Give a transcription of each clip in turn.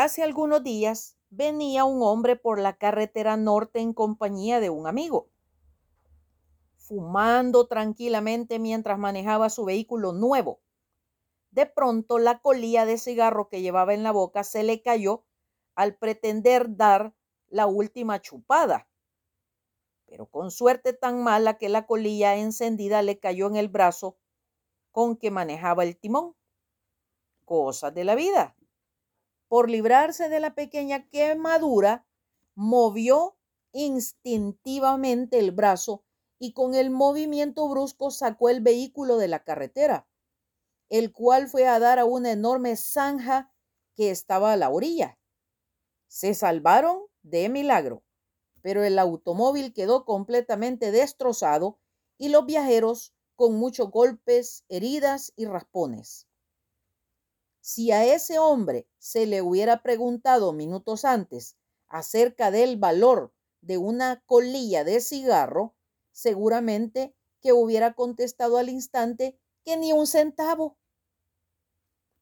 Hace algunos días venía un hombre por la carretera norte en compañía de un amigo, fumando tranquilamente mientras manejaba su vehículo nuevo. De pronto la colilla de cigarro que llevaba en la boca se le cayó al pretender dar la última chupada. Pero con suerte tan mala que la colilla encendida le cayó en el brazo con que manejaba el timón. Cosas de la vida. Por librarse de la pequeña quemadura, movió instintivamente el brazo y con el movimiento brusco sacó el vehículo de la carretera, el cual fue a dar a una enorme zanja que estaba a la orilla. Se salvaron de milagro, pero el automóvil quedó completamente destrozado y los viajeros con muchos golpes, heridas y raspones. Si a ese hombre se le hubiera preguntado minutos antes acerca del valor de una colilla de cigarro, seguramente que hubiera contestado al instante que ni un centavo.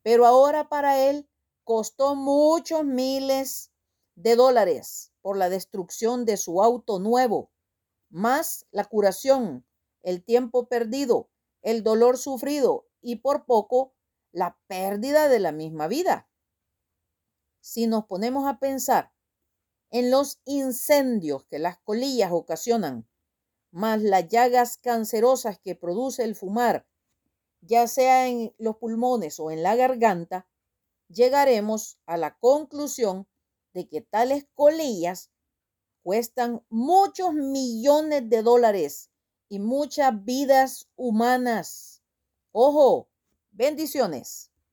Pero ahora para él costó muchos miles de dólares por la destrucción de su auto nuevo, más la curación, el tiempo perdido, el dolor sufrido y por poco la pérdida de la misma vida. Si nos ponemos a pensar en los incendios que las colillas ocasionan, más las llagas cancerosas que produce el fumar, ya sea en los pulmones o en la garganta, llegaremos a la conclusión de que tales colillas cuestan muchos millones de dólares y muchas vidas humanas. Ojo, bendiciones.